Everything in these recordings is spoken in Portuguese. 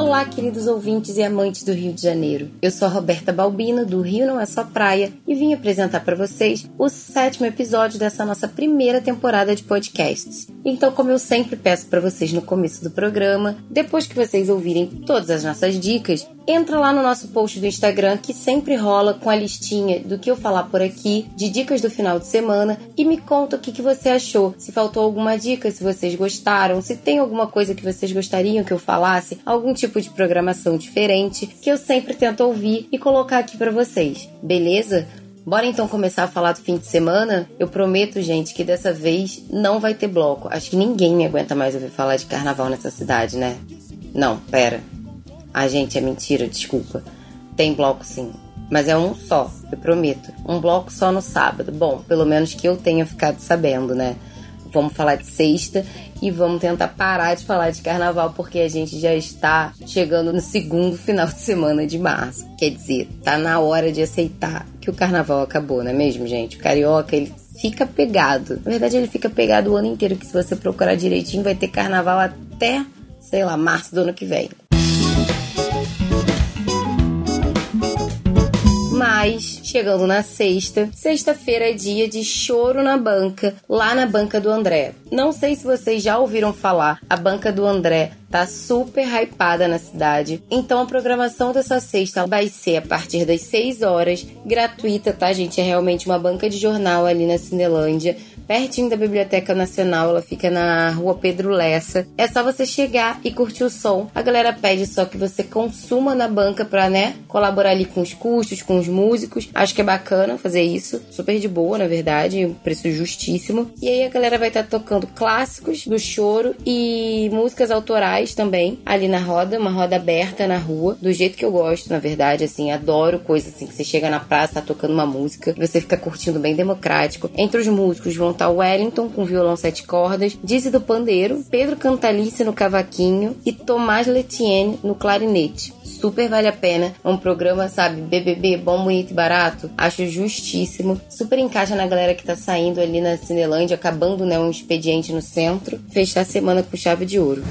Olá, queridos ouvintes e amantes do Rio de Janeiro. Eu sou Roberta Balbino, do Rio Não É Só Praia, e vim apresentar para vocês o sétimo episódio dessa nossa primeira temporada de podcasts. Então, como eu sempre peço para vocês no começo do programa, depois que vocês ouvirem todas as nossas dicas, entra lá no nosso post do Instagram que sempre rola com a listinha do que eu falar por aqui, de dicas do final de semana e me conta o que, que você achou. Se faltou alguma dica, se vocês gostaram, se tem alguma coisa que vocês gostariam que eu falasse, algum tipo de programação diferente que eu sempre tento ouvir e colocar aqui para vocês. Beleza? Bora então começar a falar do fim de semana? Eu prometo, gente, que dessa vez não vai ter bloco. Acho que ninguém me aguenta mais ouvir falar de carnaval nessa cidade, né? Não, pera. Ah, gente, é mentira, desculpa. Tem bloco sim. Mas é um só, eu prometo. Um bloco só no sábado. Bom, pelo menos que eu tenha ficado sabendo, né? Vamos falar de sexta e vamos tentar parar de falar de carnaval porque a gente já está chegando no segundo final de semana de março. Quer dizer, tá na hora de aceitar que o carnaval acabou, não é mesmo, gente? O carioca, ele fica pegado. Na verdade, ele fica pegado o ano inteiro, que se você procurar direitinho, vai ter carnaval até, sei lá, março do ano que vem. Mas, chegando na sexta, sexta-feira é dia de choro na banca, lá na banca do André. Não sei se vocês já ouviram falar, a banca do André tá super hypada na cidade. Então a programação dessa sexta vai ser a partir das 6 horas, gratuita, tá, gente? É realmente uma banca de jornal ali na Cinelândia pertinho da Biblioteca Nacional, ela fica na rua Pedro Lessa. É só você chegar e curtir o som. A galera pede só que você consuma na banca pra, né, colaborar ali com os custos, com os músicos. Acho que é bacana fazer isso. Super de boa, na verdade, preço justíssimo. E aí a galera vai estar tá tocando clássicos do choro e músicas autorais também ali na roda, uma roda aberta na rua, do jeito que eu gosto, na verdade, assim, adoro coisa assim que você chega na praça, tá tocando uma música, você fica curtindo bem democrático. Entre os músicos vão tá Wellington com violão sete cordas, Dizzy do pandeiro, Pedro Cantalice no cavaquinho e Tomás Letienne no clarinete. Super vale a pena. É um programa, sabe, BBB, bom, bonito e barato. Acho justíssimo. Super encaixa na galera que tá saindo ali na Cinelândia, acabando, né, um expediente no centro. Fechar a semana com chave de ouro.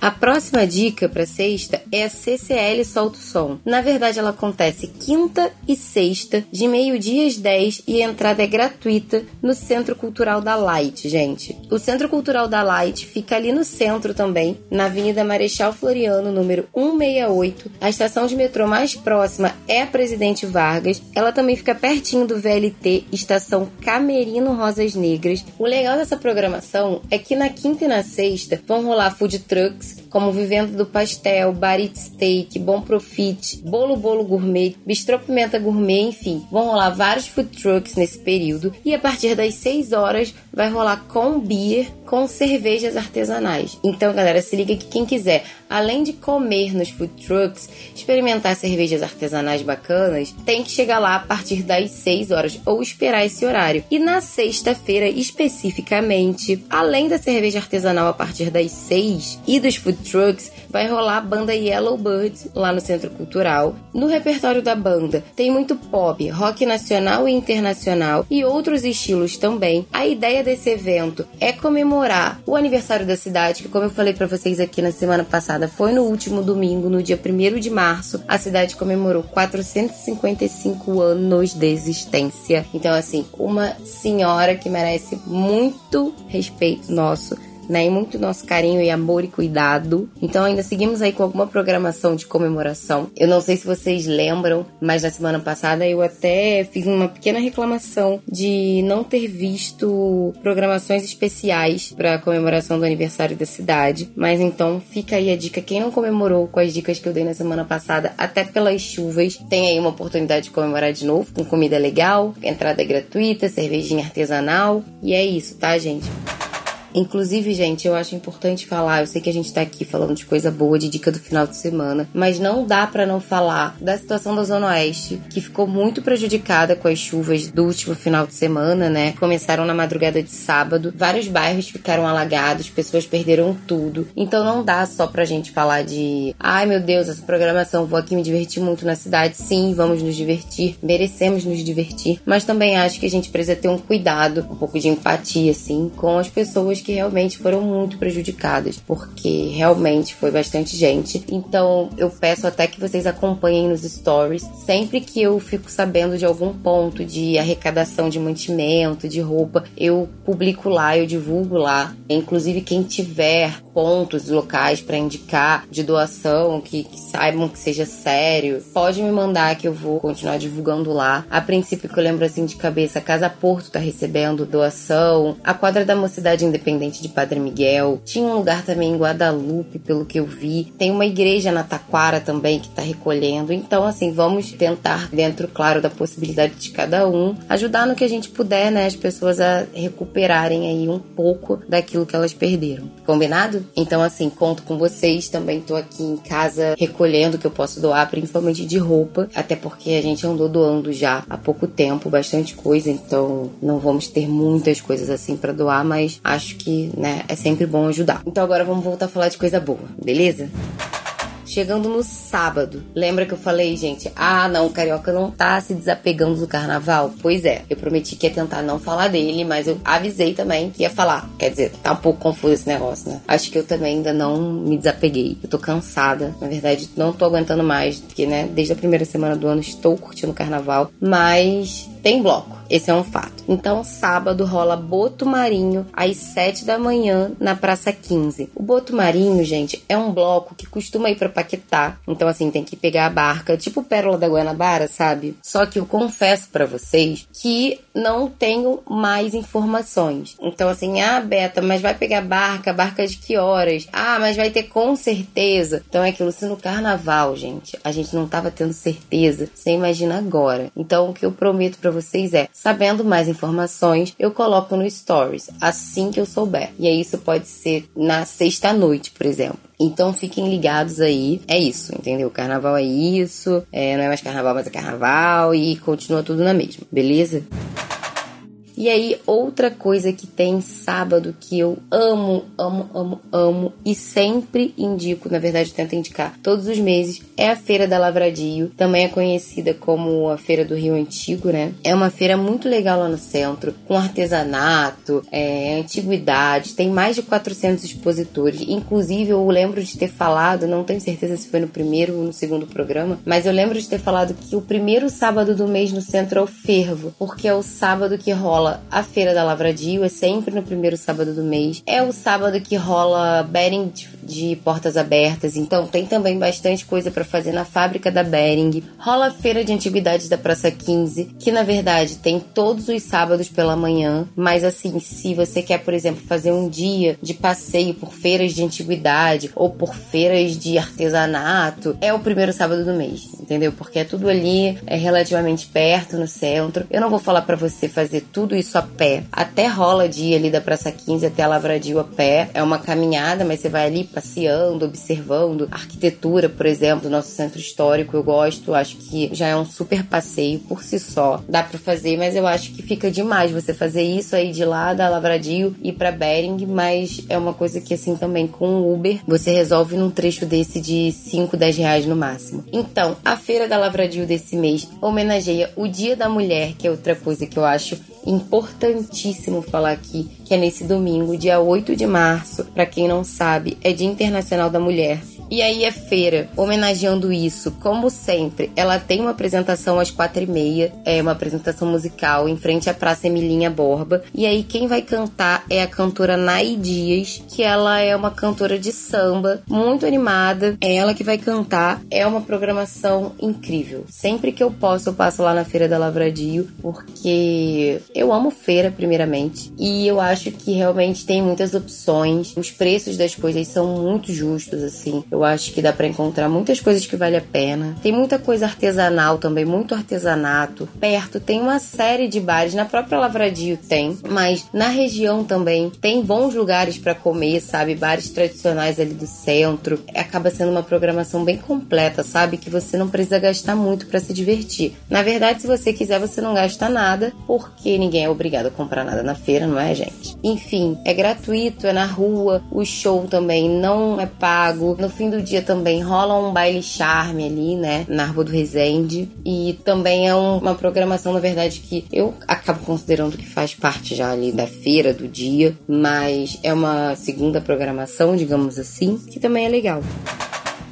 A próxima dica para sexta é a CCL Solta o Som. Na verdade, ela acontece quinta e sexta, de meio-dia às 10 e a entrada é gratuita no Centro Cultural da Light, gente. O Centro Cultural da Light fica ali no centro também, na Avenida Marechal Floriano, número 168. A estação de metrô mais próxima é a Presidente Vargas. Ela também fica pertinho do VLT, estação Camerino Rosas Negras. O legal dessa programação é que na quinta e na sexta vão rolar food trucks Thanks. Como Vivendo do Pastel, Barit Steak, Bom Profit, Bolo Bolo Gourmet, Bistrô Pimenta Gourmet, enfim. Vão rolar vários food trucks nesse período e a partir das 6 horas vai rolar com beer, com cervejas artesanais. Então, galera, se liga que quem quiser, além de comer nos food trucks, experimentar cervejas artesanais bacanas, tem que chegar lá a partir das 6 horas ou esperar esse horário. E na sexta-feira, especificamente, além da cerveja artesanal a partir das 6 e dos food trucks, vai rolar a banda Yellow Birds lá no Centro Cultural. No repertório da banda tem muito pop, rock nacional e internacional e outros estilos também. A ideia desse evento é comemorar o aniversário da cidade, que como eu falei para vocês aqui na semana passada, foi no último domingo, no dia 1 de março, a cidade comemorou 455 anos de existência. Então assim, uma senhora que merece muito respeito nosso né? E muito nosso carinho e amor e cuidado. Então ainda seguimos aí com alguma programação de comemoração. Eu não sei se vocês lembram, mas na semana passada eu até fiz uma pequena reclamação de não ter visto programações especiais para comemoração do aniversário da cidade. Mas então fica aí a dica, quem não comemorou com as dicas que eu dei na semana passada, até pelas chuvas, tem aí uma oportunidade de comemorar de novo com comida legal, entrada gratuita, cervejinha artesanal. E é isso, tá, gente? Inclusive, gente, eu acho importante falar, eu sei que a gente tá aqui falando de coisa boa, de dica do final de semana, mas não dá para não falar da situação da Zona Oeste, que ficou muito prejudicada com as chuvas do último final de semana, né? Começaram na madrugada de sábado, vários bairros ficaram alagados, pessoas perderam tudo. Então não dá só pra gente falar de, ai meu Deus, essa programação, vou aqui me divertir muito na cidade. Sim, vamos nos divertir, merecemos nos divertir, mas também acho que a gente precisa ter um cuidado, um pouco de empatia assim com as pessoas que realmente foram muito prejudicadas, porque realmente foi bastante gente. Então eu peço até que vocês acompanhem nos stories. Sempre que eu fico sabendo de algum ponto de arrecadação de mantimento, de roupa, eu publico lá, eu divulgo lá. Inclusive, quem tiver pontos locais para indicar de doação, que, que saibam que seja sério, pode me mandar que eu vou continuar divulgando lá. A princípio, que eu lembro assim de cabeça, Casa Porto tá recebendo doação, a quadra da Mocidade Independente de Padre Miguel, tinha um lugar também em Guadalupe, pelo que eu vi, tem uma igreja na Taquara também que tá recolhendo. Então, assim, vamos tentar, dentro, claro, da possibilidade de cada um, ajudar no que a gente puder, né, as pessoas a recuperarem aí um pouco daquilo que elas perderam. Combinado? Então, assim, conto com vocês. Também tô aqui em casa recolhendo o que eu posso doar, principalmente de roupa, até porque a gente andou doando já há pouco tempo, bastante coisa, então não vamos ter muitas coisas assim para doar, mas acho que, né, é sempre bom ajudar. Então agora vamos voltar a falar de coisa boa, beleza? Chegando no sábado. Lembra que eu falei, gente? Ah, não, o carioca não tá se desapegando do carnaval? Pois é, eu prometi que ia tentar não falar dele, mas eu avisei também que ia falar. Quer dizer, tá um pouco confuso esse negócio, né? Acho que eu também ainda não me desapeguei. Eu tô cansada. Na verdade, não tô aguentando mais, porque, né, desde a primeira semana do ano estou curtindo o carnaval, mas tem bloco. Esse é um fato. Então, sábado rola Boto Marinho às 7 da manhã na Praça 15. O Boto Marinho, gente, é um bloco que costuma ir para Paquetá. Então, assim, tem que pegar a barca, tipo Pérola da Guanabara, sabe? Só que eu confesso para vocês que não tenho mais informações. Então, assim, ah, Beta, mas vai pegar barca, barca de que horas? Ah, mas vai ter com certeza. Então é aquilo, se no carnaval, gente, a gente não tava tendo certeza, você imagina agora. Então, o que eu prometo para vocês é Sabendo mais informações, eu coloco no Stories assim que eu souber. E aí isso pode ser na sexta noite, por exemplo. Então fiquem ligados aí. É isso, entendeu? Carnaval é isso. É, não é mais carnaval, mas é carnaval. E continua tudo na mesma, beleza? E aí, outra coisa que tem sábado que eu amo, amo, amo, amo e sempre indico, na verdade, tento indicar todos os meses, é a Feira da Lavradio. Também é conhecida como a Feira do Rio Antigo, né? É uma feira muito legal lá no centro, com artesanato, é, antiguidade, tem mais de 400 expositores. Inclusive, eu lembro de ter falado, não tenho certeza se foi no primeiro ou no segundo programa, mas eu lembro de ter falado que o primeiro sábado do mês no centro é o fervo, porque é o sábado que rola rola a Feira da Lavradio, é sempre no primeiro sábado do mês. É o sábado que rola Bering de, portas abertas, então tem também bastante coisa para fazer na fábrica da Bering. Rola a Feira de Antiguidades da Praça 15, que na verdade tem todos os sábados pela manhã, mas assim, se você quer, por exemplo, fazer um dia de passeio por feiras de antiguidade ou por feiras de artesanato, é o primeiro sábado do mês, entendeu? Porque é tudo ali, é relativamente perto no centro. Eu não vou falar para você fazer tudo isso a pé. Até rola de ir ali da Praça 15 até a Lavradio a pé. É uma caminhada, mas você vai ali passeando, observando a arquitetura, por exemplo, do nosso centro histórico. Eu gosto, acho que já é um super passeio por si só. Dá para fazer, mas eu acho que fica demais você fazer isso aí de lá da Lavradio e para Bering, mas é uma coisa que assim também com o Uber você resolve num trecho desse de 5, 10 reais no máximo. Então, a feira da Lavradio desse mês homenageia o Dia da Mulher, que é outra coisa que eu acho importantíssimo falar aqui, que é nesse domingo, dia 8 de março. Para quem não sabe, é Dia Internacional da Mulher. E aí é feira, homenageando isso, como sempre, ela tem uma apresentação às quatro e meia, é uma apresentação musical em frente à Praça Emilinha Borba. E aí quem vai cantar é a cantora Nai Dias, que ela é uma cantora de samba, muito animada. É ela que vai cantar, é uma programação incrível. Sempre que eu posso, eu passo lá na Feira da Lavradio, porque eu amo feira, primeiramente, e eu acho que realmente tem muitas opções. Os preços das coisas são muito justos, assim. Eu eu acho que dá para encontrar muitas coisas que vale a pena. Tem muita coisa artesanal também, muito artesanato. Perto tem uma série de bares, na própria Lavradio tem, mas na região também tem bons lugares para comer, sabe? Bares tradicionais ali do centro. Acaba sendo uma programação bem completa, sabe? Que você não precisa gastar muito para se divertir. Na verdade, se você quiser, você não gasta nada, porque ninguém é obrigado a comprar nada na feira, não é, gente? Enfim, é gratuito, é na rua, o show também não é pago. No fim do dia também rola um baile charme ali, né? Na Rua do Resende. E também é um, uma programação, na verdade, que eu acabo considerando que faz parte já ali da feira do dia. Mas é uma segunda programação, digamos assim, que também é legal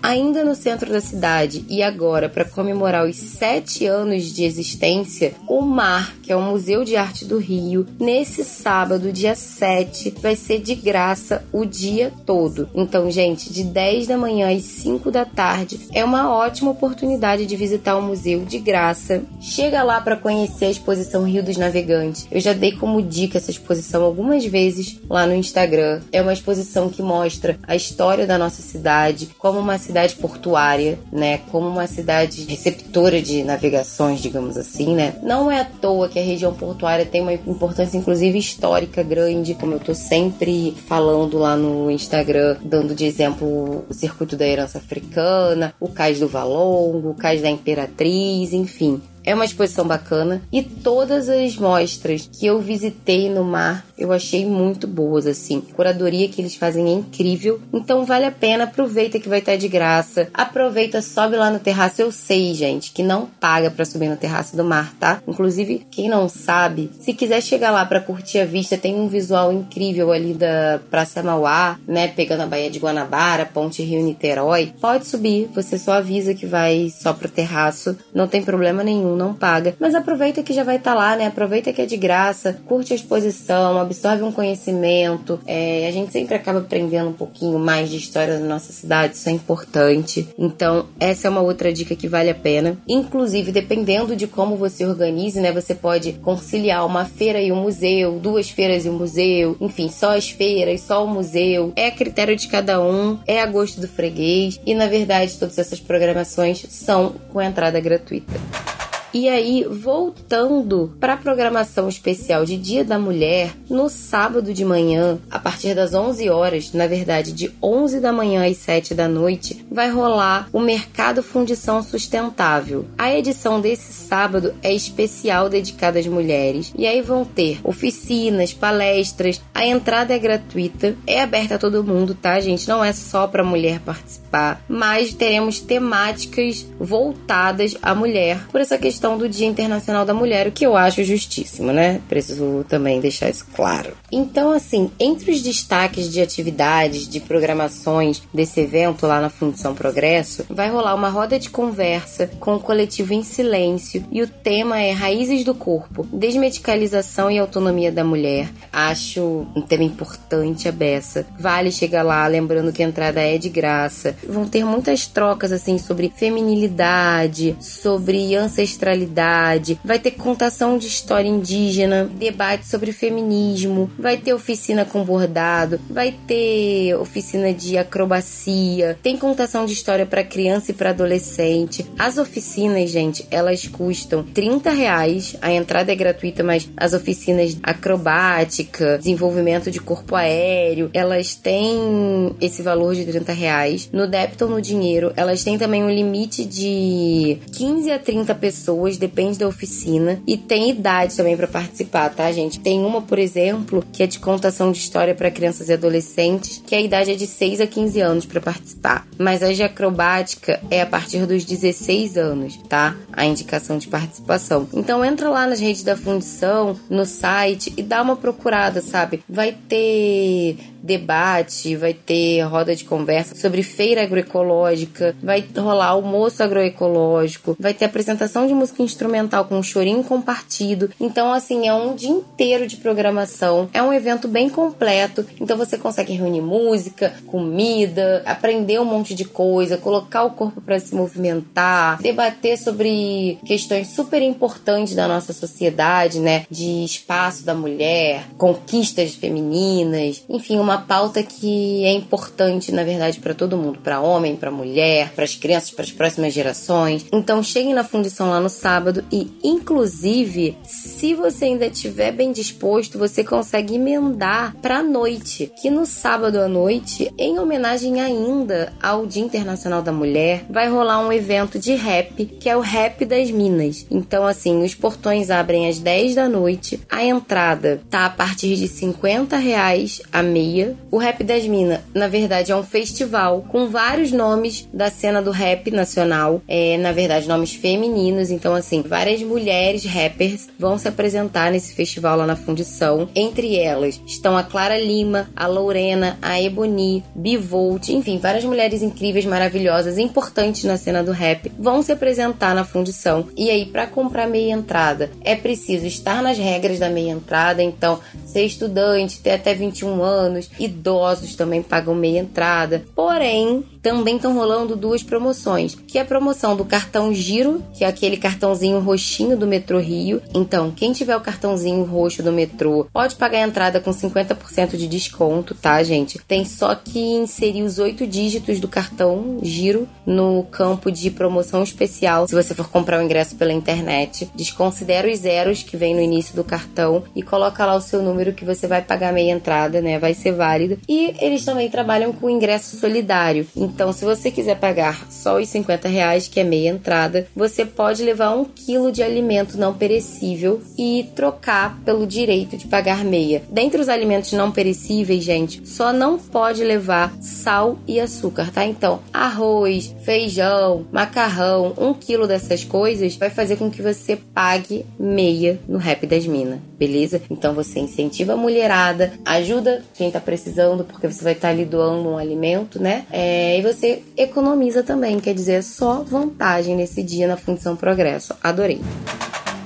ainda no centro da cidade e agora para comemorar os sete anos de existência, o MAR, que é o Museu de Arte do Rio, nesse sábado, dia 7, vai ser de graça o dia todo. Então, gente, de 10 da manhã às 5 da tarde é uma ótima oportunidade de visitar o museu de graça. Chega lá para conhecer a exposição Rio dos Navegantes. Eu já dei como dica essa exposição algumas vezes lá no Instagram. É uma exposição que mostra a história da nossa cidade, como uma cidade cidade portuária, né, como uma cidade receptora de navegações, digamos assim, né? Não é à toa que a região portuária tem uma importância inclusive histórica grande, como eu tô sempre falando lá no Instagram, dando de exemplo o circuito da herança africana, o cais do Valongo, o cais da Imperatriz, enfim. É uma exposição bacana e todas as mostras que eu visitei no mar eu achei muito boas, assim. A curadoria que eles fazem é incrível. Então vale a pena, aproveita que vai estar de graça. Aproveita, sobe lá no terraço. Eu sei, gente, que não paga para subir no terraço do mar, tá? Inclusive, quem não sabe, se quiser chegar lá para curtir a vista, tem um visual incrível ali da Praça Mauá, né? Pegando a Baía de Guanabara, Ponte Rio Niterói. Pode subir, você só avisa que vai só pro terraço. Não tem problema nenhum não paga. Mas aproveita que já vai estar tá lá, né? Aproveita que é de graça, curte a exposição, absorve um conhecimento. É, a gente sempre acaba aprendendo um pouquinho mais de história da nossa cidade, isso é importante. Então, essa é uma outra dica que vale a pena. Inclusive, dependendo de como você organize, né? Você pode conciliar uma feira e um museu, duas feiras e um museu, enfim, só as feiras, só o museu. É critério de cada um, é a gosto do freguês. E na verdade, todas essas programações são com entrada gratuita. E aí, voltando para a programação especial de Dia da Mulher, no sábado de manhã, a partir das 11 horas, na verdade, de 11 da manhã às 7 da noite, vai rolar o Mercado Fundição Sustentável. A edição desse sábado é especial dedicada às mulheres. E aí vão ter oficinas, palestras, a entrada é gratuita, é aberta a todo mundo, tá, gente? Não é só para mulher participar, mas teremos temáticas voltadas à mulher por essa questão do Dia Internacional da Mulher, o que eu acho justíssimo, né? Preciso também deixar isso claro. Então, assim, entre os destaques de atividades, de programações desse evento lá na Fundição Progresso, vai rolar uma roda de conversa com o coletivo em silêncio e o tema é Raízes do Corpo, Desmedicalização e Autonomia da Mulher. Acho um tema importante a beça. Vale chegar lá, lembrando que a entrada é de graça. Vão ter muitas trocas, assim, sobre feminilidade, sobre ancestralidade vai ter contação de história indígena, debate sobre feminismo, vai ter oficina com bordado, vai ter oficina de acrobacia, tem contação de história para criança e para adolescente. As oficinas, gente, elas custam 30 reais, a entrada é gratuita, mas as oficinas acrobática, desenvolvimento de corpo aéreo, elas têm esse valor de 30 reais. No débito ou no dinheiro, elas têm também um limite de 15 a 30 pessoas pessoas, depende da oficina e tem idade também para participar, tá, gente? Tem uma, por exemplo, que é de contação de história para crianças e adolescentes, que a idade é de 6 a 15 anos para participar. Mas a de acrobática é a partir dos 16 anos, tá? A indicação de participação. Então entra lá nas redes da fundição, no site e dá uma procurada, sabe? Vai ter debate, vai ter roda de conversa sobre feira agroecológica, vai rolar almoço agroecológico, vai ter apresentação de música instrumental com um chorinho compartido. Então, assim, é um dia inteiro de programação. É um evento bem completo. Então, você consegue reunir música, comida, aprender um monte de coisa, colocar o corpo para se movimentar, debater sobre questões super importantes da nossa sociedade, né? De espaço da mulher, conquistas femininas, enfim, uma uma pauta que é importante, na verdade, para todo mundo, para homem, para mulher, para as crianças, para as próximas gerações. Então, cheguem na fundição lá no sábado e, inclusive, se você ainda estiver bem disposto, você consegue emendar para noite, que no sábado à noite, em homenagem ainda ao Dia Internacional da Mulher, vai rolar um evento de rap, que é o Rap das Minas. Então, assim, os portões abrem às 10 da noite, a entrada tá a partir de 50 reais a meia. O Rap das Minas, na verdade, é um festival com vários nomes da cena do rap nacional, é, na verdade, nomes femininos. Então, assim, várias mulheres rappers vão se apresentar nesse festival lá na Fundição. Entre elas estão a Clara Lima, a Lorena, a Ebony, Bivolt, enfim, várias mulheres incríveis, maravilhosas, importantes na cena do rap vão se apresentar na Fundição. E aí, para comprar meia entrada, é preciso estar nas regras da meia entrada, então, ser estudante, ter até 21 anos, idosos também pagam meia entrada. Porém, também estão rolando duas promoções, que é a promoção do cartão Giro, que é aquele cartãozinho roxinho do metrô Rio. Então, quem tiver o cartãozinho roxo do metrô pode pagar a entrada com 50% de desconto, tá, gente? Tem só que inserir os oito dígitos do cartão Giro no campo de promoção especial. Se você for comprar o ingresso pela internet, desconsidera os zeros que vem no início do cartão e coloca lá o seu número que você vai pagar meia entrada, né? Vai ser válido. E eles também trabalham com ingresso solidário. Então, se você quiser pagar só os 50 reais, que é meia entrada, você pode levar um quilo de alimento não perecível e trocar pelo direito de pagar meia. Dentre os alimentos não perecíveis, gente, só não pode levar sal e açúcar, tá? Então, arroz, feijão, macarrão, um quilo dessas coisas vai fazer com que você pague meia no Rap das Minas, beleza? Então você incentiva a mulherada, ajuda quem tá precisando, porque você vai estar tá ali doando um alimento, né? É, e você economiza também, quer dizer, é só vantagem nesse dia na Fundição Progresso. Adorei.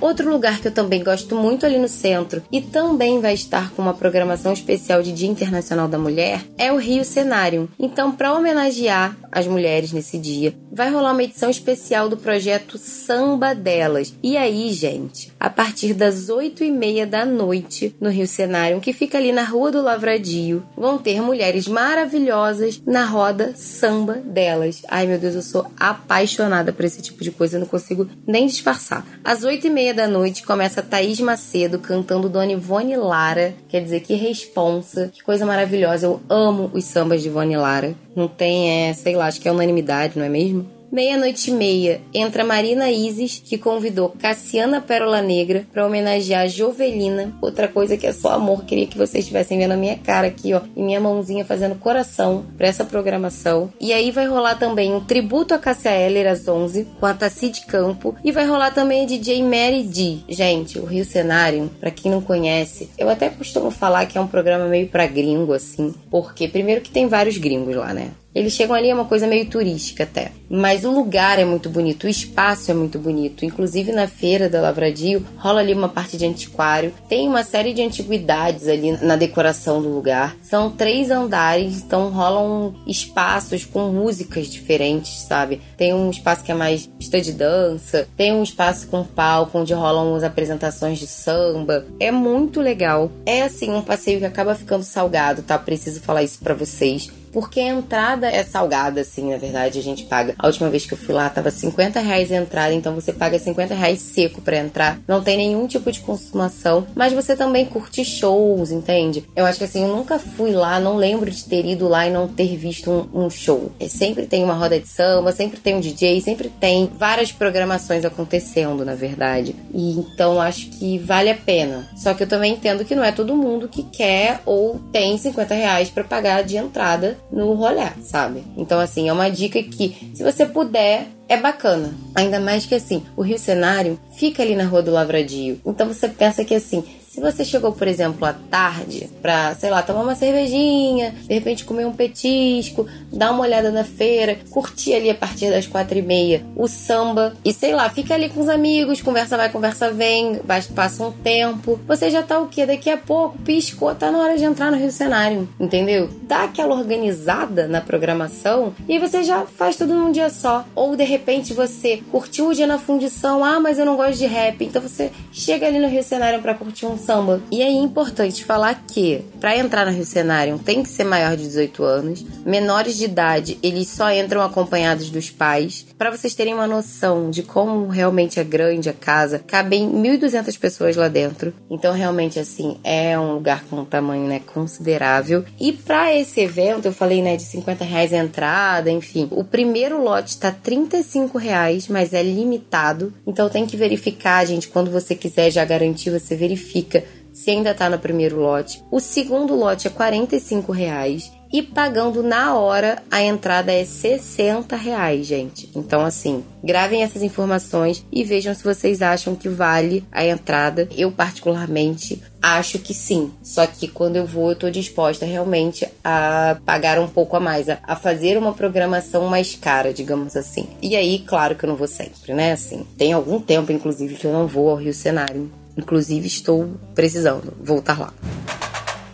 Outro lugar que eu também gosto muito ali no centro e também vai estar com uma programação especial de Dia Internacional da Mulher é o Rio Cenário. Então, para homenagear as mulheres nesse dia, vai rolar uma edição especial do projeto Samba Delas. E aí, gente, a partir das 8 e meia da noite no Rio Cenário, que fica ali na Rua do Lavradio, vão ter mulheres maravilhosas na roda Samba Delas. Ai, meu Deus, eu sou apaixonada por esse tipo de coisa, eu não consigo nem disfarçar. Às 8 e meia da noite começa Thaís Macedo cantando Dona Ivone Lara. Quer dizer, que responsa, que coisa maravilhosa. Eu amo os sambas de Ivone Lara. Não tem, é, sei lá, acho que é unanimidade, não é mesmo? Meia-noite e meia, entra Marina Isis, que convidou Cassiana Pérola Negra para homenagear Jovelina. Outra coisa que é só amor, queria que vocês estivessem vendo a minha cara aqui, ó, e minha mãozinha fazendo coração para essa programação. E aí vai rolar também um tributo a Cassia Eller às 11, com a Tassi de Campo, e vai rolar também a DJ Mary D. Gente, o Rio Cenário, para quem não conhece, eu até costumo falar que é um programa meio para gringo, assim, porque primeiro que tem vários gringos lá, né? Eles chegam ali, é uma coisa meio turística até. Mas o lugar é muito bonito, o espaço é muito bonito. Inclusive na feira da Lavradio rola ali uma parte de antiquário. Tem uma série de antiguidades ali na decoração do lugar. São três andares, então rolam espaços com músicas diferentes, sabe? Tem um espaço que é mais pista de dança, tem um espaço com palco onde rolam as apresentações de samba. É muito legal. É assim um passeio que acaba ficando salgado, tá? Preciso falar isso para vocês porque a entrada é salgada, assim, na verdade, a gente paga. A última vez que eu fui lá, tava 50 reais a entrada, então você paga 50 reais seco para entrar. Não tem nenhum tipo de consumação, mas você também curte shows, entende? Eu acho que assim, eu nunca fui lá, não lembro de ter ido lá e não ter visto um, um show. É, sempre tem uma roda de samba, sempre tem um DJ, sempre tem várias programações acontecendo, na verdade. E então acho que vale a pena. Só que eu também entendo que não é todo mundo que quer ou tem 50 reais para pagar de entrada no rolê, sabe? Então, assim, é uma dica que, se você puder, é bacana. Ainda mais que, assim, o Rio Cenário fica ali na Rua do Lavradio. Então, você pensa que, assim, se você chegou, por exemplo, à tarde pra, sei lá, tomar uma cervejinha, de repente comer um petisco, dar uma olhada na feira, curtir ali a partir das quatro e meia o samba e sei lá, fica ali com os amigos, conversa vai, conversa vem, passa um tempo, você já tá o quê? Daqui a pouco, piscou, tá na hora de entrar no Rio Cenário, entendeu? Dá aquela organizada na programação e você já faz tudo num dia só. Ou de repente você curtiu o dia na fundição, ah, mas eu não gosto de rap, então você chega ali no Rio Cenário para curtir um samba. E aí é importante falar que para entrar no Rio Cenário tem que ser maior de 18 anos. Menores de idade, eles só entram acompanhados dos pais. Para vocês terem uma noção de como realmente é grande a casa, cabem 1.200 pessoas lá dentro. Então, realmente, assim, é um lugar com um tamanho né, considerável. E para esse evento, eu falei né, de 50 reais a entrada, enfim. O primeiro lote tá 35 reais, mas é limitado. Então tem que verificar, gente, quando você quiser já garantir, você verifica se ainda tá no primeiro lote. O segundo lote é 45 reais e pagando na hora a entrada é 60 reais, gente. Então, assim, gravem essas informações e vejam se vocês acham que vale a entrada. Eu, particularmente, acho que sim. Só que quando eu vou, eu tô disposta realmente a pagar um pouco a mais, a fazer uma programação mais cara, digamos assim. E aí, claro que eu não vou sempre, né? Assim, tem algum tempo, inclusive, que eu não vou ao Rio Cenário. Inclusive, estou precisando voltar lá.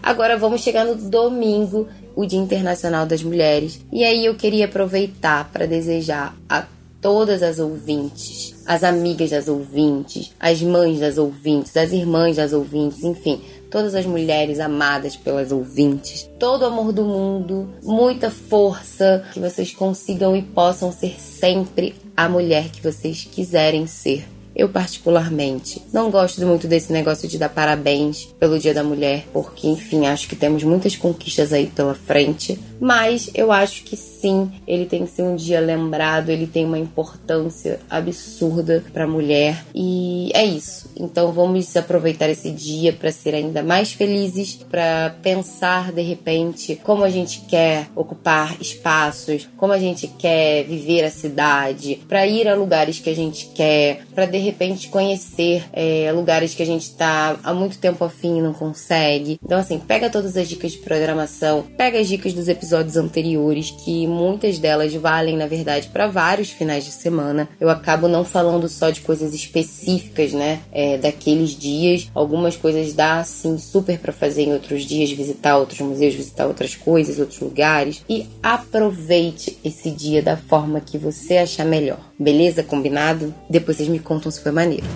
Agora vamos chegar no domingo, o Dia Internacional das Mulheres. E aí eu queria aproveitar para desejar a todas as ouvintes, as amigas das ouvintes, as mães das ouvintes, as irmãs das ouvintes, enfim, todas as mulheres amadas pelas ouvintes, todo o amor do mundo, muita força, que vocês consigam e possam ser sempre a mulher que vocês quiserem ser. Eu, particularmente, não gosto muito desse negócio de dar parabéns pelo Dia da Mulher, porque, enfim, acho que temos muitas conquistas aí pela frente. Mas eu acho que sim, ele tem que ser um dia lembrado, ele tem uma importância absurda para a mulher. E é isso. Então vamos aproveitar esse dia para ser ainda mais felizes, para pensar de repente como a gente quer ocupar espaços, como a gente quer viver a cidade, para ir a lugares que a gente quer, para de repente conhecer é, lugares que a gente está há muito tempo afim e não consegue. Então, assim, pega todas as dicas de programação, pega as dicas dos episódios anteriores, que muitas delas valem, na verdade, para vários finais de semana. Eu acabo não falando só de coisas específicas, né, é, daqueles dias. Algumas coisas dá, sim, super para fazer em outros dias, visitar outros museus, visitar outras coisas, outros lugares. E aproveite esse dia da forma que você achar melhor. Beleza? Combinado? Depois vocês me contam se foi maneiro.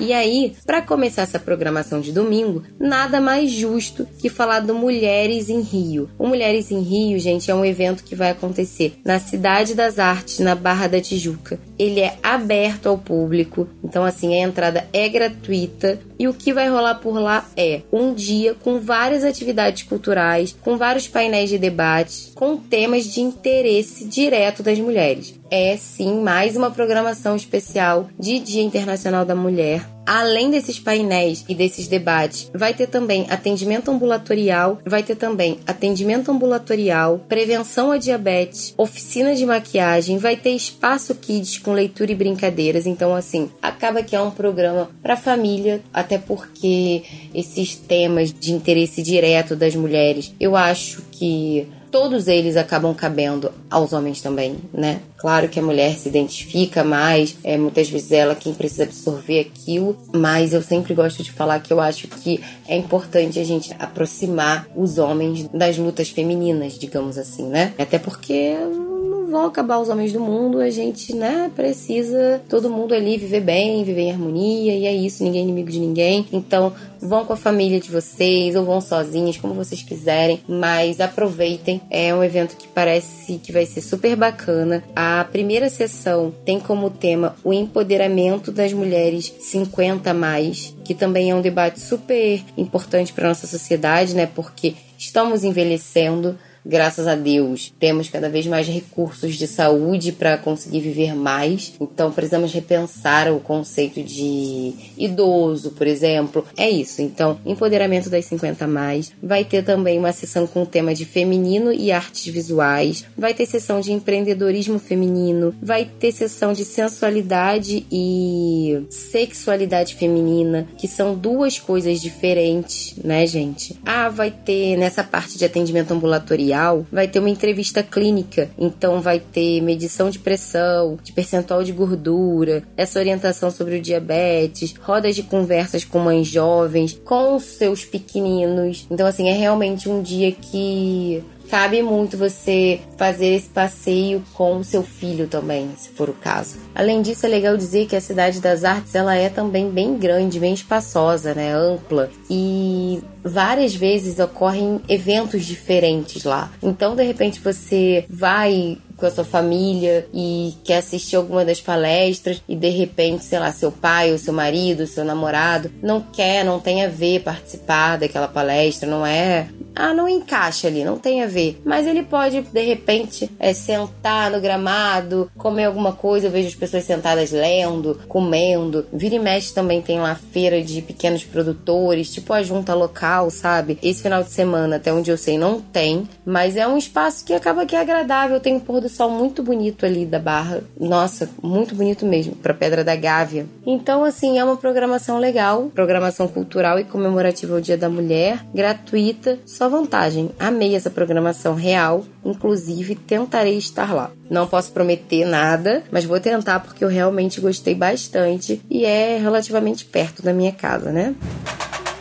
E aí, para começar essa programação de domingo, nada mais justo que falar do Mulheres em Rio. O Mulheres em Rio, gente, é um evento que vai acontecer na Cidade das Artes, na Barra da Tijuca. Ele é aberto ao público, então assim, a entrada é gratuita. E o que vai rolar por lá é um dia com várias atividades culturais, com vários painéis de debate, com temas de interesse direto das mulheres. É sim mais uma programação especial de Dia Internacional da Mulher. Além desses painéis e desses debates, vai ter também atendimento ambulatorial, vai ter também atendimento ambulatorial, prevenção à diabetes, oficina de maquiagem, vai ter espaço kids com leitura e brincadeiras. Então, assim, acaba que é um programa para família, até porque esses temas de interesse direto das mulheres, eu acho que todos eles acabam cabendo aos homens também, né? Claro que a mulher se identifica mais, é muitas vezes ela quem precisa absorver aquilo, mas eu sempre gosto de falar que eu acho que é importante a gente aproximar os homens das lutas femininas, digamos assim, né? Até porque vão acabar os homens do mundo, a gente, né, precisa todo mundo ali viver bem, viver em harmonia, e é isso, ninguém é inimigo de ninguém. Então, vão com a família de vocês ou vão sozinhos, como vocês quiserem, mas aproveitem. É um evento que parece que vai ser super bacana. A primeira sessão tem como tema o empoderamento das mulheres 50 mais, que também é um debate super importante para nossa sociedade, né? Porque estamos envelhecendo, graças a Deus, temos cada vez mais recursos de saúde para conseguir viver mais. Então, precisamos repensar o conceito de idoso, por exemplo. É isso. Então, empoderamento das 50 mais. Vai ter também uma sessão com o tema de feminino e artes visuais. Vai ter sessão de empreendedorismo feminino. Vai ter sessão de sensualidade e sexualidade feminina, que são duas coisas diferentes, né, gente? Ah, vai ter nessa parte de atendimento ambulatorial vai ter uma entrevista clínica, então vai ter medição de pressão, de percentual de gordura, essa orientação sobre o diabetes, rodas de conversas com mães jovens, com seus pequeninos. Então, assim, é realmente um dia que cabe muito você fazer esse passeio com seu filho também, se for o caso. Além disso, é legal dizer que a Cidade das Artes ela é também bem grande, bem espaçosa, né, ampla e várias vezes ocorrem eventos diferentes lá. Então, de repente, você vai com a sua família e quer assistir alguma das palestras e de repente, sei lá, seu pai, ou seu marido, seu namorado não quer, não tem a ver participar daquela palestra, não é. Ah, não encaixa ali, não tem a ver. Mas ele pode, de repente, é, sentar no gramado, comer alguma coisa. Eu vejo as pessoas sentadas lendo, comendo. Vira e mexe também tem lá feira de pequenos produtores, tipo a junta local, sabe? Esse final de semana, até onde eu sei, não tem, mas é um espaço que acaba que é agradável. Tem um pôr do sol muito bonito ali da Barra. Nossa, muito bonito mesmo, para Pedra da Gávea. Então, assim, é uma programação legal, programação cultural e comemorativa ao Dia da Mulher, gratuita, só vantagem. Amei essa programação real, inclusive tentarei estar lá. Não posso prometer nada, mas vou tentar porque eu realmente gostei bastante e é relativamente perto da minha casa, né?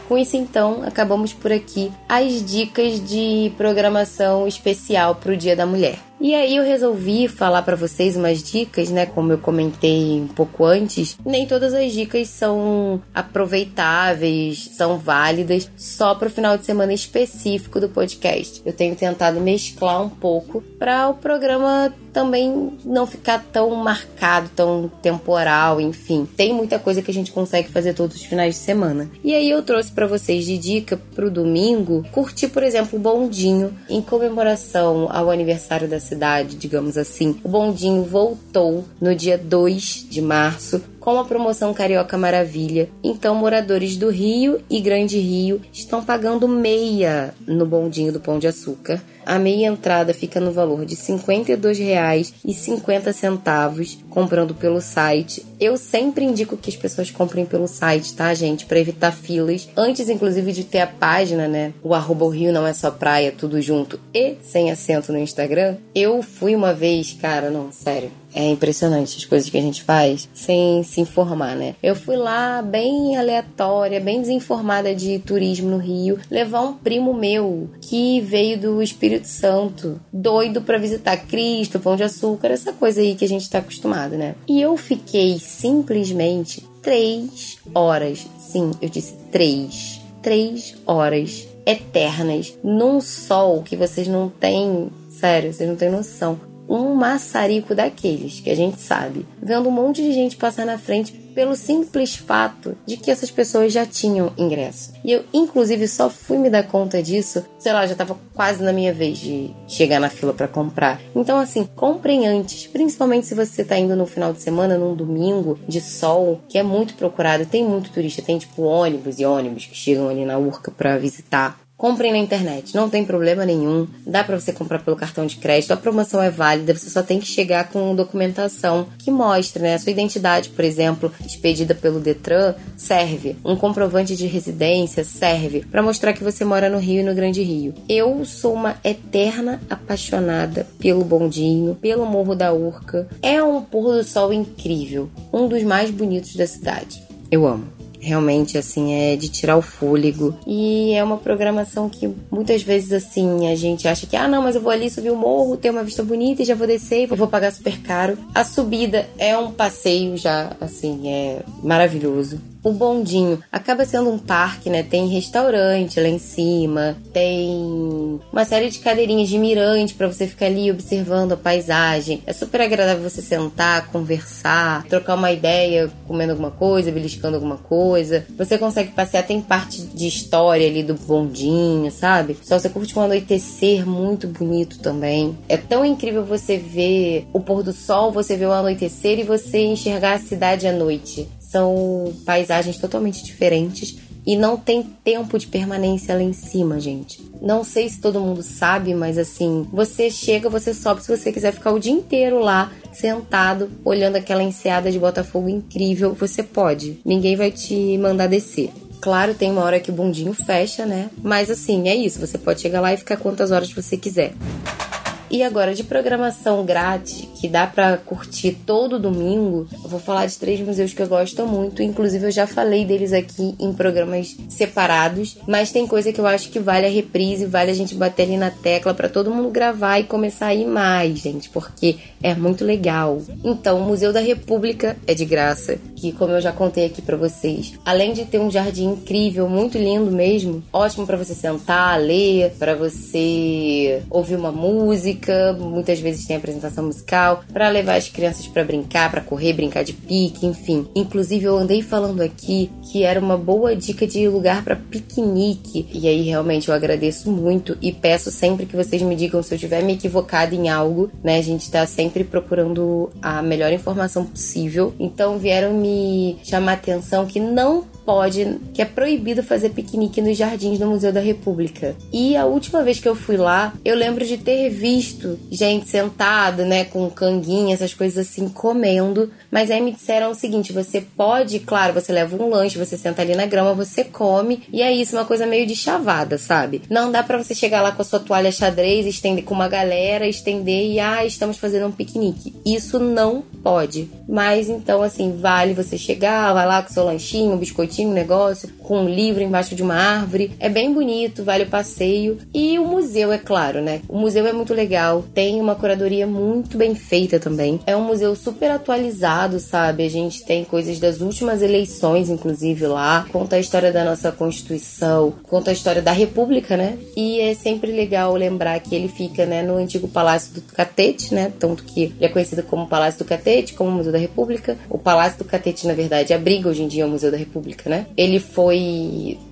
Com isso, então, acabamos por aqui as dicas de programação especial para o Dia da Mulher. E aí eu resolvi falar para vocês umas dicas, né? Como eu comentei um pouco antes, nem todas as dicas são aproveitáveis, são válidas só para o final de semana específico do podcast. Eu tenho tentado mesclar um pouco para o programa também não ficar tão marcado, tão temporal, enfim. Tem muita coisa que a gente consegue fazer todos os finais de semana. E aí eu trouxe para vocês de dica pro domingo, curtir, por exemplo, o bondinho em comemoração ao aniversário da cidade, digamos assim. O bondinho voltou no dia 2 de março com a promoção Carioca Maravilha. Então, moradores do Rio e Grande Rio estão pagando meia no bondinho do Pão de Açúcar. A meia entrada fica no valor de R$ 52,50 comprando pelo site. Eu sempre indico que as pessoas comprem pelo site, tá, gente? Para evitar filas. Antes, inclusive, de ter a página, né? O arroba o Rio não é só praia, tudo junto e sem acento no Instagram. Eu fui uma vez, cara, não, sério é impressionante as coisas que a gente faz sem se informar, né? Eu fui lá bem aleatória, bem desinformada de turismo no Rio, levar um primo meu que veio do Espírito Santo, doido para visitar Cristo, Pão de Açúcar, essa coisa aí que a gente tá acostumado, né? E eu fiquei simplesmente três horas, sim, eu disse três, três horas eternas num sol que vocês não têm, sério, vocês não têm noção um maçarico daqueles que a gente sabe, vendo um monte de gente passar na frente pelo simples fato de que essas pessoas já tinham ingresso. E eu, inclusive, só fui me dar conta disso, sei lá, já tava quase na minha vez de chegar na fila para comprar. Então, assim, comprem antes, principalmente se você tá indo no final de semana, num domingo de sol, que é muito procurado, tem muito turista, tem tipo ônibus e ônibus que chegam ali na Urca para visitar. Comprem na internet, não tem problema nenhum. Dá para você comprar pelo cartão de crédito. A promoção é válida, você só tem que chegar com documentação que mostre, né, a sua identidade, por exemplo, expedida pelo Detran, serve. Um comprovante de residência serve para mostrar que você mora no Rio e no Grande Rio. Eu sou uma eterna apaixonada pelo bondinho, pelo Morro da Urca. É um pôr do sol incrível, um dos mais bonitos da cidade. Eu amo realmente assim é de tirar o fôlego. E é uma programação que muitas vezes assim a gente acha que ah não mas eu vou ali subir o morro ter uma vista bonita e já vou descer e vou pagar super caro. A subida é um passeio já assim é maravilhoso o bondinho acaba sendo um parque, né? Tem restaurante lá em cima, tem uma série de cadeirinhas de mirante para você ficar ali observando a paisagem. É super agradável você sentar, conversar, trocar uma ideia, comendo alguma coisa, beliscando alguma coisa. Você consegue passear, tem parte de história ali do bondinho, sabe? Só você curte um anoitecer muito bonito também. É tão incrível você ver o pôr do sol, você ver o anoitecer e você enxergar a cidade à noite. São paisagens totalmente diferentes e não tem tempo de permanência lá em cima, gente. Não sei se todo mundo sabe, mas assim, você chega, você sobe se você quiser ficar o dia inteiro lá, sentado, olhando aquela enseada de Botafogo incrível, você pode. Ninguém vai te mandar descer. Claro, tem uma hora que o bondinho fecha, né? Mas assim, é isso, você pode chegar lá e ficar quantas horas você quiser. E agora, de programação grátis, que dá para curtir todo domingo, eu vou falar de três museus que eu gosto muito. Inclusive, eu já falei deles aqui em programas separados, mas tem coisa que eu acho que vale a reprise, vale a gente bater ali na tecla para todo mundo gravar e começar a ir mais, gente, porque é muito legal. Então, o Museu da República é de graça, que como eu já contei aqui para vocês, além de ter um jardim incrível, muito lindo mesmo, ótimo para você sentar, ler, para você ouvir uma música, muitas vezes tem apresentação musical, para levar as crianças para brincar, para correr, brincar de pique, enfim. Inclusive eu andei falando aqui que era uma boa dica de lugar para piquenique, e aí realmente eu agradeço muito e peço sempre que vocês me digam se eu tiver me equivocado em algo, né? A gente tá sempre procurando a melhor informação possível. Então vieram me chamar atenção que não pode, que é proibido fazer piquenique nos jardins do Museu da República. E a última vez que eu fui lá, eu lembro de ter visto gente sentada, né, com canguinha, essas coisas assim, comendo. Mas aí me disseram o seguinte: você pode, claro, você leva um lanche, você senta ali na grama, você come, e é isso, uma coisa meio de chavada, sabe? Não dá para você chegar lá com a sua toalha xadrez, estender com uma galera, estender e, ah, estamos fazendo um piquenique. Isso não pode. Mas então, assim, vale você chegar, vai lá com seu lanchinho, um biscoitinho um negócio, com um livro embaixo de uma árvore. É bem bonito, vale o passeio. E o museu, é claro, né? O museu é muito legal, tem uma curadoria muito bem feita também. É um museu super atualizado, sabe? A gente tem coisas das últimas eleições, inclusive, lá. Conta a história da nossa Constituição, conta a história da República, né? E é sempre legal lembrar que ele fica, né, no antigo Palácio do Catete, né? Tanto que ele é conhecido como Palácio do Catete, como Museu da República. O Palácio do Catete, na verdade, abriga hoje em dia o Museu da República né? Ele foi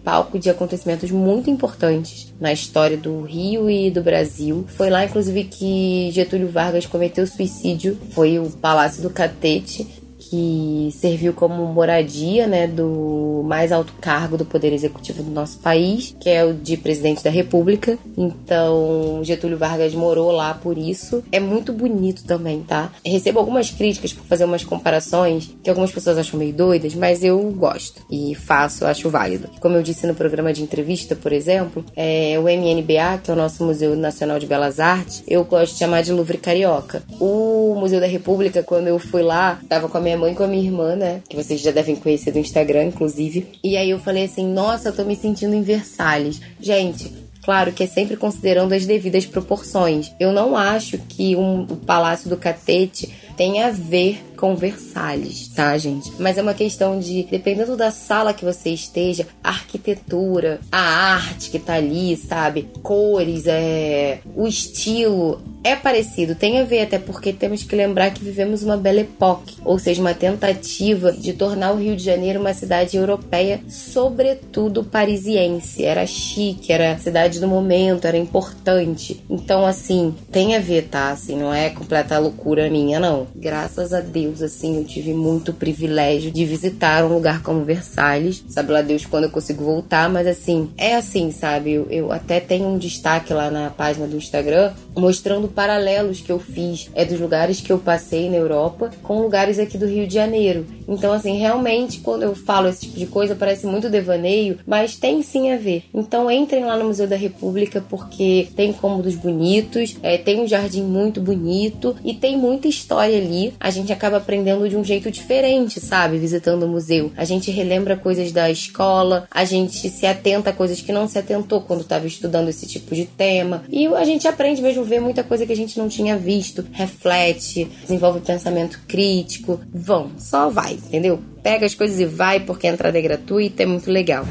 palco de acontecimentos muito importantes na história do Rio e do Brasil. Foi lá, inclusive, que Getúlio Vargas cometeu suicídio. Foi o Palácio do Catete que serviu como moradia né, do mais alto cargo do Poder Executivo do nosso país, que é o de presidente da República. Então, Getúlio Vargas morou lá por isso. É muito bonito também, tá? Recebo algumas críticas por fazer umas comparações que algumas pessoas acham meio doidas, mas eu gosto e faço, acho válido. Como eu disse no programa de entrevista, por exemplo, é, o MNBA, que é o nosso Museu Nacional de Belas Artes, eu gosto de chamar de Louvre Carioca. O Museu da República, quando eu fui lá, tava com a minha minha mãe com a minha irmã, né? Que vocês já devem conhecer do Instagram, inclusive. E aí eu falei assim: nossa, eu tô me sentindo em Versalhes. Gente, Claro que é sempre considerando as devidas proporções. Eu não acho que um, o Palácio do Catete tem a ver com Versalhes, tá, gente? Mas é uma questão de, dependendo da sala que você esteja, a arquitetura, a arte que tá ali, sabe? Cores, é, o estilo é parecido, tem a ver até porque temos que lembrar que vivemos uma belle époque, ou seja, uma tentativa de tornar o Rio de Janeiro uma cidade europeia, sobretudo parisiense. Era chique, era cidade do momento, era importante. Então, assim, tem a ver, tá? Assim, não é completa loucura minha, não graças a Deus, assim, eu tive muito privilégio de visitar um lugar como Versalhes. Sabe lá Deus quando eu consigo voltar, mas assim, é assim, sabe? Eu, eu até tenho um destaque lá na página do Instagram mostrando paralelos que eu fiz é dos lugares que eu passei na Europa com lugares aqui do Rio de Janeiro. Então, assim, realmente, quando eu falo esse tipo de coisa, parece muito devaneio, mas tem sim a ver. Então, entrem lá no Museu da República porque tem cômodos bonitos, é, tem um jardim muito bonito e tem muita história ali, a gente acaba aprendendo de um jeito diferente, sabe? Visitando o museu. A gente relembra coisas da escola, a gente se atenta a coisas que não se atentou quando estava estudando esse tipo de tema. E a gente aprende mesmo ver muita coisa que a gente não tinha visto, reflete, desenvolve pensamento crítico. Vão, só vai, entendeu? Pega as coisas e vai, porque a entrada é gratuita, é muito legal.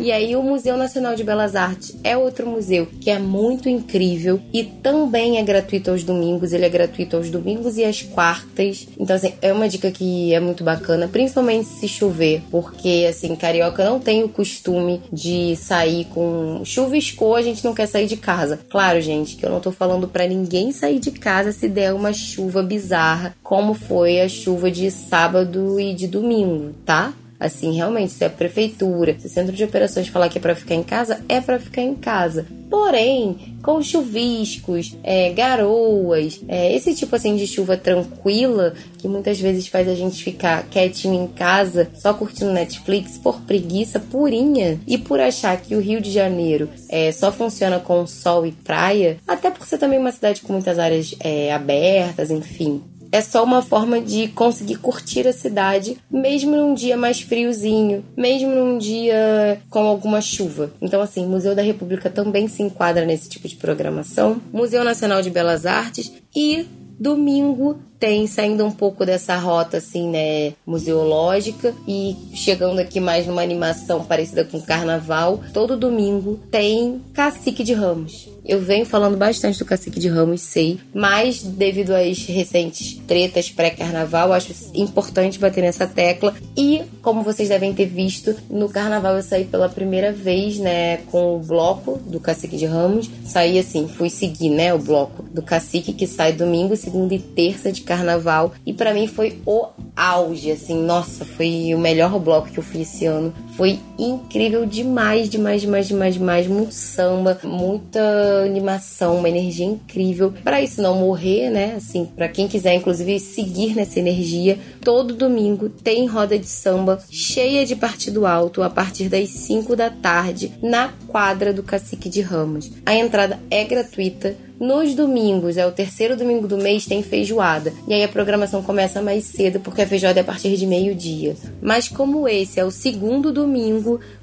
E aí o Museu Nacional de Belas Artes é outro museu que é muito incrível e também é gratuito aos domingos. Ele é gratuito aos domingos e às quartas. Então, assim, é uma dica que é muito bacana, principalmente se chover, porque, assim, carioca não tem o costume de sair com chuviscou, a gente não quer sair de casa. Claro, gente, que eu não tô falando para ninguém sair de casa se der uma chuva bizarra, como foi a chuva de sábado e de domingo, tá? Assim, realmente, se a prefeitura, se o centro de operações falar que é para ficar em casa, é para ficar em casa. Porém, com chuviscos, é, garoas, é, esse tipo assim de chuva tranquila que muitas vezes faz a gente ficar quietinho em casa, só curtindo Netflix por preguiça purinha e por achar que o Rio de Janeiro é, só funciona com sol e praia, até por ser também uma cidade com muitas áreas é, abertas, enfim é só uma forma de conseguir curtir a cidade, mesmo num dia mais friozinho, mesmo num dia com alguma chuva. Então, assim, Museu da República também se enquadra nesse tipo de programação. Museu Nacional de Belas Artes e domingo tem saindo um pouco dessa rota assim, né, museológica e chegando aqui mais numa animação parecida com carnaval, todo domingo tem Cacique de Ramos. Eu venho falando bastante do Cacique de Ramos, sei, mas devido às recentes tretas pré-carnaval, acho importante bater nessa tecla. E, como vocês devem ter visto, no carnaval eu saí pela primeira vez, né, com o bloco do Cacique de Ramos. Saí assim, fui seguir, né, o bloco do Cacique que sai domingo, segunda e terça de carnaval. E para mim foi o auge, assim, nossa, foi o melhor bloco que eu fui esse ano. Foi incrível demais, demais, demais, demais, demais. Muito samba, muita animação, uma energia incrível. Para isso não morrer, né? Assim, para quem quiser inclusive seguir nessa energia, todo domingo tem roda de samba cheia de partido alto a partir das 5 da tarde na quadra do Cacique de Ramos. A entrada é gratuita nos domingos, é o terceiro domingo do mês, tem feijoada. E aí a programação começa mais cedo, porque a feijoada é a partir de meio-dia. Mas como esse é o segundo domingo,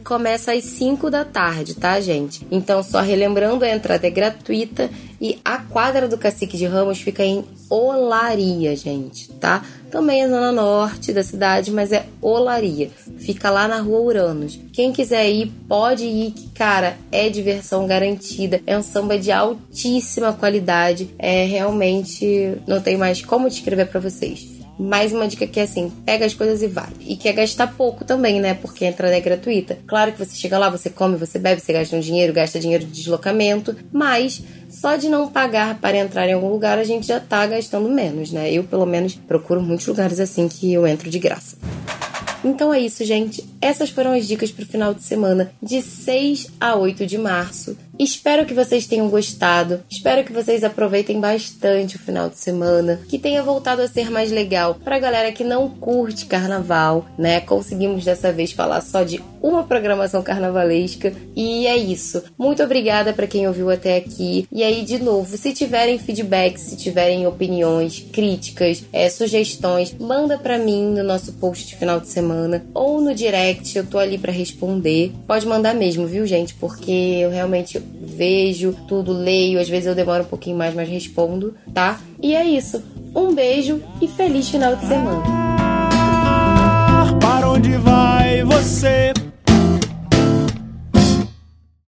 começa às 5 da tarde, tá, gente? Então, só relembrando, a entrada é gratuita e a quadra do Cacique de Ramos fica em Olaria, gente, tá? Também é zona norte da cidade, mas é Olaria. Fica lá na rua Uranos. Quem quiser ir, pode ir, que, cara, é diversão garantida. É um samba de altíssima qualidade. É realmente. Não tem mais como descrever para vocês. Mais uma dica que é assim, pega as coisas e vai. E quer gastar pouco também, né? Porque a entrada é gratuita. Claro que você chega lá, você come, você bebe, você gasta um dinheiro, gasta dinheiro de deslocamento, mas só de não pagar para entrar em algum lugar a gente já tá gastando menos, né? Eu, pelo menos, procuro muitos lugares assim que eu entro de graça. Então é isso, gente. Essas foram as dicas para o final de semana de 6 a 8 de março. Espero que vocês tenham gostado. Espero que vocês aproveitem bastante o final de semana, que tenha voltado a ser mais legal para galera que não curte carnaval, né? Conseguimos dessa vez falar só de uma programação carnavalesca e é isso. Muito obrigada para quem ouviu até aqui. E aí de novo, se tiverem feedbacks, se tiverem opiniões, críticas, é, sugestões, manda para mim no nosso post de final de semana ou no direct, eu tô ali para responder. Pode mandar mesmo, viu, gente? Porque eu realmente vejo tudo, leio, às vezes eu demoro um pouquinho mais, mas respondo, tá? E é isso. Um beijo e feliz final de semana. Para onde vai você?